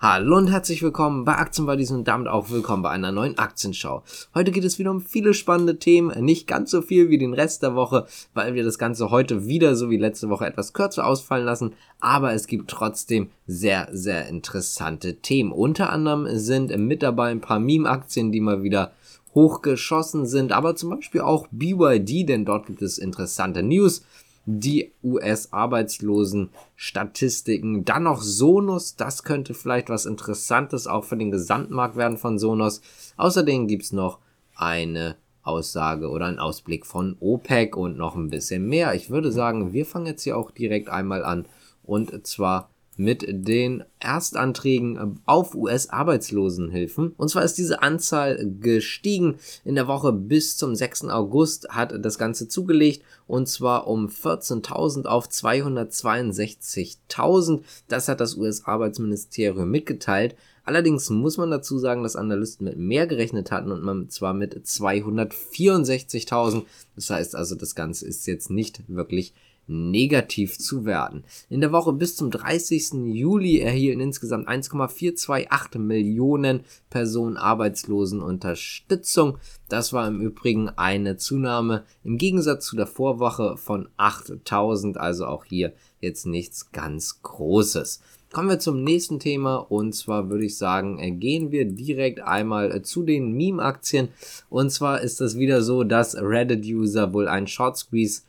Hallo und herzlich willkommen bei Aktienbuddies und damit auch willkommen bei einer neuen Aktienschau. Heute geht es wieder um viele spannende Themen, nicht ganz so viel wie den Rest der Woche, weil wir das Ganze heute wieder so wie letzte Woche etwas kürzer ausfallen lassen, aber es gibt trotzdem sehr, sehr interessante Themen. Unter anderem sind mit dabei ein paar Meme-Aktien, die mal wieder hochgeschossen sind, aber zum Beispiel auch BYD, denn dort gibt es interessante News die US-Arbeitslosen-Statistiken. Dann noch Sonos, das könnte vielleicht was Interessantes auch für den Gesamtmarkt werden von Sonos. Außerdem gibt's noch eine Aussage oder einen Ausblick von OPEC und noch ein bisschen mehr. Ich würde sagen, wir fangen jetzt hier auch direkt einmal an und zwar mit den Erstanträgen auf US-Arbeitslosenhilfen. Und zwar ist diese Anzahl gestiegen. In der Woche bis zum 6. August hat das Ganze zugelegt und zwar um 14.000 auf 262.000. Das hat das US-Arbeitsministerium mitgeteilt. Allerdings muss man dazu sagen, dass Analysten mit mehr gerechnet hatten und man zwar mit 264.000. Das heißt also, das Ganze ist jetzt nicht wirklich negativ zu werden. In der Woche bis zum 30. Juli erhielten insgesamt 1,428 Millionen Personen Arbeitslosenunterstützung. Das war im Übrigen eine Zunahme im Gegensatz zu der Vorwoche von 8000, also auch hier jetzt nichts ganz Großes. Kommen wir zum nächsten Thema und zwar würde ich sagen, äh, gehen wir direkt einmal äh, zu den Meme-Aktien. Und zwar ist es wieder so, dass Reddit-User wohl einen Short Squeeze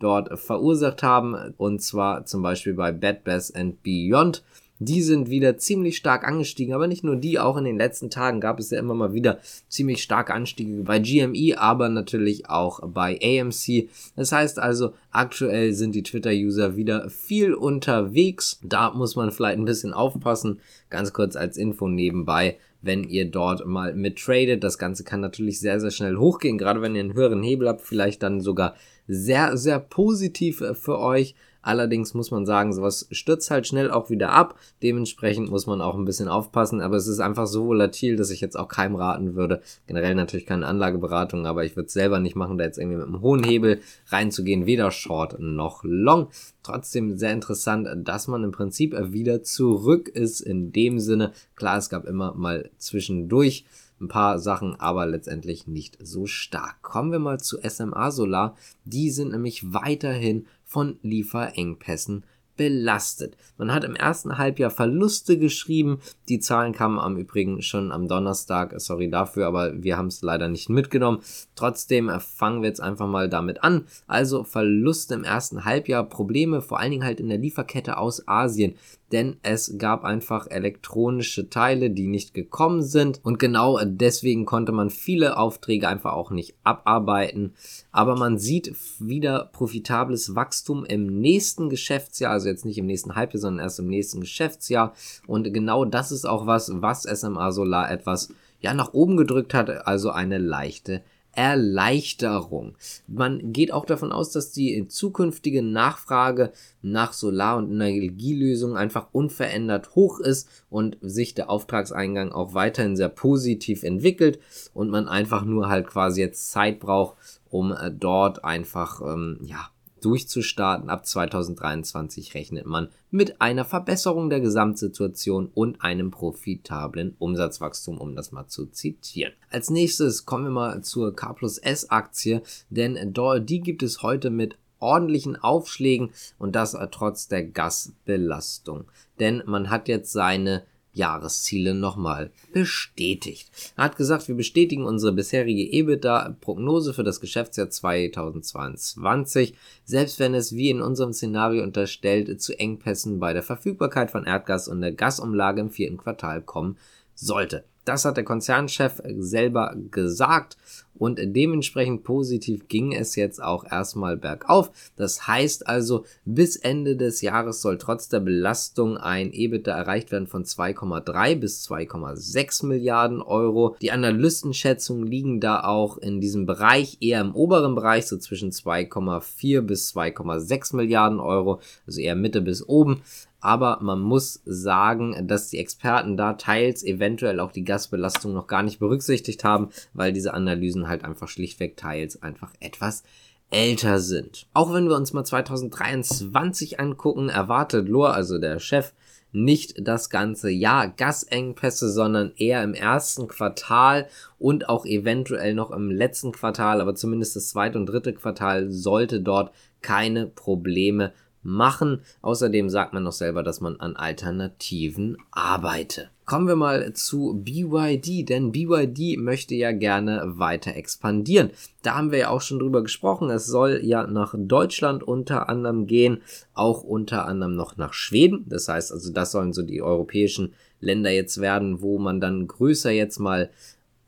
dort verursacht haben. Und zwar zum Beispiel bei Bad Bass and Beyond. Die sind wieder ziemlich stark angestiegen, aber nicht nur die, auch in den letzten Tagen gab es ja immer mal wieder ziemlich starke Anstiege bei GME, aber natürlich auch bei AMC. Das heißt also, aktuell sind die Twitter-User wieder viel unterwegs. Da muss man vielleicht ein bisschen aufpassen. Ganz kurz als Info nebenbei wenn ihr dort mal mit tradet. Das Ganze kann natürlich sehr, sehr schnell hochgehen, gerade wenn ihr einen höheren Hebel habt, vielleicht dann sogar sehr, sehr positiv äh, für euch. Allerdings muss man sagen, sowas stürzt halt schnell auch wieder ab. Dementsprechend muss man auch ein bisschen aufpassen. Aber es ist einfach so volatil, dass ich jetzt auch keinem raten würde. Generell natürlich keine Anlageberatung, aber ich würde es selber nicht machen, da jetzt irgendwie mit einem hohen Hebel reinzugehen. Weder Short noch Long. Trotzdem sehr interessant, dass man im Prinzip wieder zurück ist in dem Sinne. Klar, es gab immer mal zwischendurch ein paar Sachen, aber letztendlich nicht so stark. Kommen wir mal zu SMA Solar. Die sind nämlich weiterhin von Lieferengpässen belastet. Man hat im ersten Halbjahr Verluste geschrieben. Die Zahlen kamen am Übrigen schon am Donnerstag. Sorry dafür, aber wir haben es leider nicht mitgenommen. Trotzdem fangen wir jetzt einfach mal damit an. Also Verluste im ersten Halbjahr, Probleme vor allen Dingen halt in der Lieferkette aus Asien denn es gab einfach elektronische Teile, die nicht gekommen sind und genau deswegen konnte man viele Aufträge einfach auch nicht abarbeiten. Aber man sieht wieder profitables Wachstum im nächsten Geschäftsjahr, also jetzt nicht im nächsten Halbjahr, sondern erst im nächsten Geschäftsjahr und genau das ist auch was, was SMA Solar etwas ja nach oben gedrückt hat, also eine leichte Erleichterung. Man geht auch davon aus, dass die zukünftige Nachfrage nach Solar- und Energielösungen einfach unverändert hoch ist und sich der Auftragseingang auch weiterhin sehr positiv entwickelt und man einfach nur halt quasi jetzt Zeit braucht, um äh, dort einfach ähm, ja durchzustarten. Ab 2023 rechnet man mit einer Verbesserung der Gesamtsituation und einem profitablen Umsatzwachstum, um das mal zu zitieren. Als nächstes kommen wir mal zur K plus S Aktie, denn die gibt es heute mit ordentlichen Aufschlägen und das trotz der Gasbelastung. Denn man hat jetzt seine Jahresziele nochmal bestätigt. Er hat gesagt, wir bestätigen unsere bisherige EBITDA-Prognose für das Geschäftsjahr 2022, selbst wenn es wie in unserem Szenario unterstellt zu Engpässen bei der Verfügbarkeit von Erdgas und der Gasumlage im vierten Quartal kommen sollte. Das hat der Konzernchef selber gesagt und dementsprechend positiv ging es jetzt auch erstmal bergauf. Das heißt also, bis Ende des Jahres soll trotz der Belastung ein EBITDA erreicht werden von 2,3 bis 2,6 Milliarden Euro. Die Analystenschätzungen liegen da auch in diesem Bereich eher im oberen Bereich, so zwischen 2,4 bis 2,6 Milliarden Euro, also eher Mitte bis oben aber man muss sagen, dass die Experten da teils eventuell auch die Gasbelastung noch gar nicht berücksichtigt haben, weil diese Analysen halt einfach schlichtweg teils einfach etwas älter sind. Auch wenn wir uns mal 2023 angucken, erwartet Lohr, also der Chef, nicht das ganze Jahr Gasengpässe, sondern eher im ersten Quartal und auch eventuell noch im letzten Quartal, aber zumindest das zweite und dritte Quartal sollte dort keine Probleme machen. Außerdem sagt man noch selber, dass man an Alternativen arbeite. Kommen wir mal zu BYD, denn BYD möchte ja gerne weiter expandieren. Da haben wir ja auch schon drüber gesprochen. Es soll ja nach Deutschland unter anderem gehen, auch unter anderem noch nach Schweden. Das heißt also, das sollen so die europäischen Länder jetzt werden, wo man dann größer jetzt mal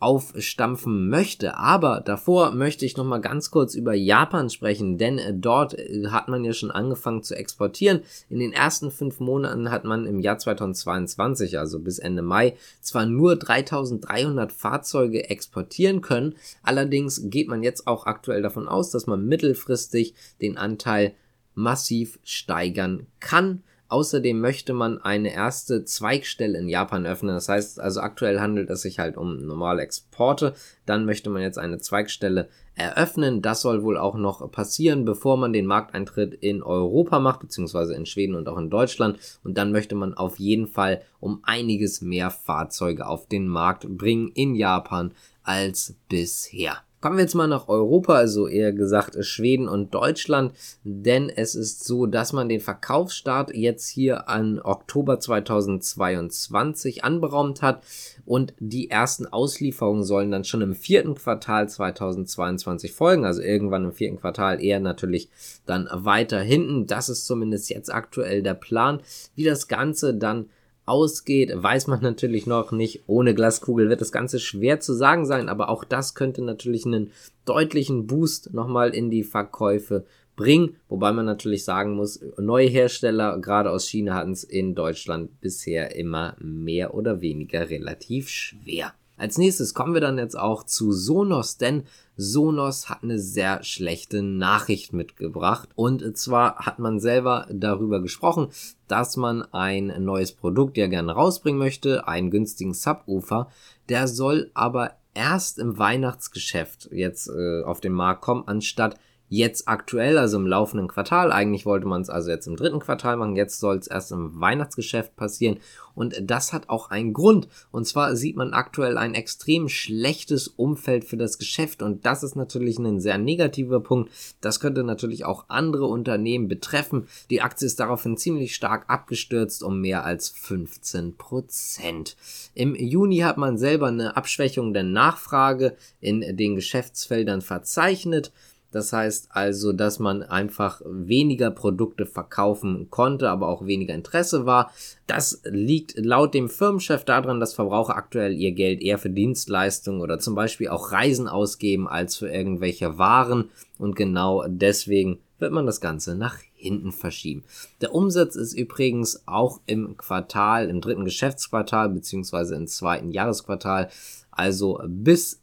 aufstampfen möchte. Aber davor möchte ich noch mal ganz kurz über Japan sprechen, denn äh, dort äh, hat man ja schon angefangen zu exportieren. In den ersten fünf Monaten hat man im Jahr 2022, also bis Ende Mai, zwar nur 3300 Fahrzeuge exportieren können. Allerdings geht man jetzt auch aktuell davon aus, dass man mittelfristig den Anteil massiv steigern kann. Außerdem möchte man eine erste Zweigstelle in Japan öffnen. Das heißt, also aktuell handelt es sich halt um normale Exporte. Dann möchte man jetzt eine Zweigstelle eröffnen. Das soll wohl auch noch passieren, bevor man den Markteintritt in Europa macht, beziehungsweise in Schweden und auch in Deutschland. Und dann möchte man auf jeden Fall um einiges mehr Fahrzeuge auf den Markt bringen in Japan als bisher. Kommen wir jetzt mal nach Europa, also eher gesagt Schweden und Deutschland, denn es ist so, dass man den Verkaufsstart jetzt hier an Oktober 2022 anberaumt hat. Und die ersten Auslieferungen sollen dann schon im vierten Quartal 2022 folgen, also irgendwann im vierten Quartal eher natürlich dann weiter hinten. Das ist zumindest jetzt aktuell der Plan, wie das Ganze dann ausgeht, weiß man natürlich noch nicht. Ohne Glaskugel wird das Ganze schwer zu sagen sein, aber auch das könnte natürlich einen deutlichen Boost nochmal in die Verkäufe bringen. Wobei man natürlich sagen muss, neue Hersteller, gerade aus China, hatten es in Deutschland bisher immer mehr oder weniger relativ schwer. Als nächstes kommen wir dann jetzt auch zu Sonos, denn Sonos hat eine sehr schlechte Nachricht mitgebracht. Und zwar hat man selber darüber gesprochen, dass man ein neues Produkt ja gerne rausbringen möchte, einen günstigen Subwoofer. Der soll aber erst im Weihnachtsgeschäft jetzt äh, auf den Markt kommen, anstatt jetzt aktuell, also im laufenden Quartal. Eigentlich wollte man es also jetzt im dritten Quartal machen, jetzt soll es erst im Weihnachtsgeschäft passieren. Und das hat auch einen Grund. Und zwar sieht man aktuell ein extrem schlechtes Umfeld für das Geschäft. Und das ist natürlich ein sehr negativer Punkt. Das könnte natürlich auch andere Unternehmen betreffen. Die Aktie ist daraufhin ziemlich stark abgestürzt um mehr als 15 Prozent. Im Juni hat man selber eine Abschwächung der Nachfrage in den Geschäftsfeldern verzeichnet. Das heißt also, dass man einfach weniger Produkte verkaufen konnte, aber auch weniger Interesse war. Das liegt laut dem Firmenchef daran, dass Verbraucher aktuell ihr Geld eher für Dienstleistungen oder zum Beispiel auch Reisen ausgeben als für irgendwelche Waren. Und genau deswegen wird man das Ganze nach hinten verschieben. Der Umsatz ist übrigens auch im Quartal, im dritten Geschäftsquartal beziehungsweise im zweiten Jahresquartal, also bis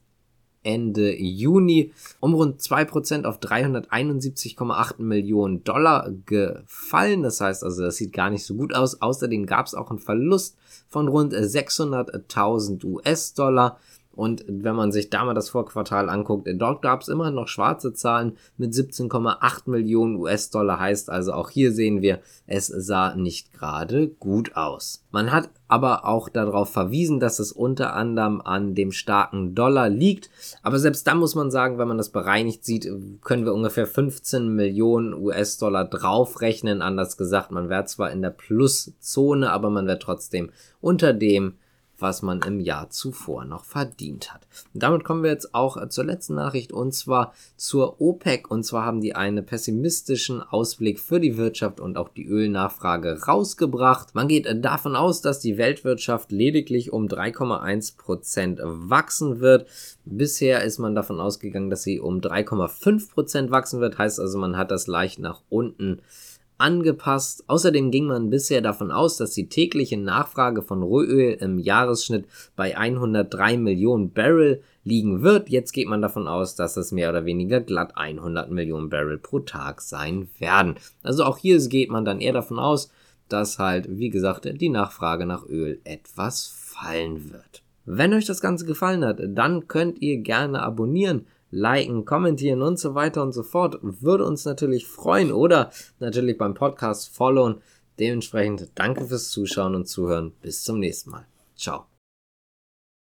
Ende Juni um rund 2% auf 371,8 Millionen Dollar gefallen. Das heißt also, das sieht gar nicht so gut aus. Außerdem gab es auch einen Verlust von rund 600.000 US-Dollar. Und wenn man sich da mal das Vorquartal anguckt, dort gab es immer noch schwarze Zahlen mit 17,8 Millionen US-Dollar. Heißt also, auch hier sehen wir, es sah nicht gerade gut aus. Man hat aber auch darauf verwiesen, dass es unter anderem an dem starken Dollar liegt. Aber selbst dann muss man sagen, wenn man das bereinigt sieht, können wir ungefähr 15 Millionen US-Dollar draufrechnen. Anders gesagt, man wäre zwar in der Pluszone, aber man wäre trotzdem unter dem was man im Jahr zuvor noch verdient hat. Und damit kommen wir jetzt auch zur letzten Nachricht und zwar zur OPEC. Und zwar haben die einen pessimistischen Ausblick für die Wirtschaft und auch die Ölnachfrage rausgebracht. Man geht davon aus, dass die Weltwirtschaft lediglich um 3,1 Prozent wachsen wird. Bisher ist man davon ausgegangen, dass sie um 3,5 Prozent wachsen wird. Heißt also, man hat das leicht nach unten angepasst. Außerdem ging man bisher davon aus, dass die tägliche Nachfrage von Rohöl im Jahresschnitt bei 103 Millionen Barrel liegen wird. Jetzt geht man davon aus, dass es mehr oder weniger glatt 100 Millionen Barrel pro Tag sein werden. Also auch hier geht man dann eher davon aus, dass halt, wie gesagt, die Nachfrage nach Öl etwas fallen wird. Wenn euch das Ganze gefallen hat, dann könnt ihr gerne abonnieren liken, kommentieren und so weiter und so fort. Würde uns natürlich freuen oder natürlich beim Podcast followen, Dementsprechend danke fürs Zuschauen und Zuhören. Bis zum nächsten Mal. Ciao.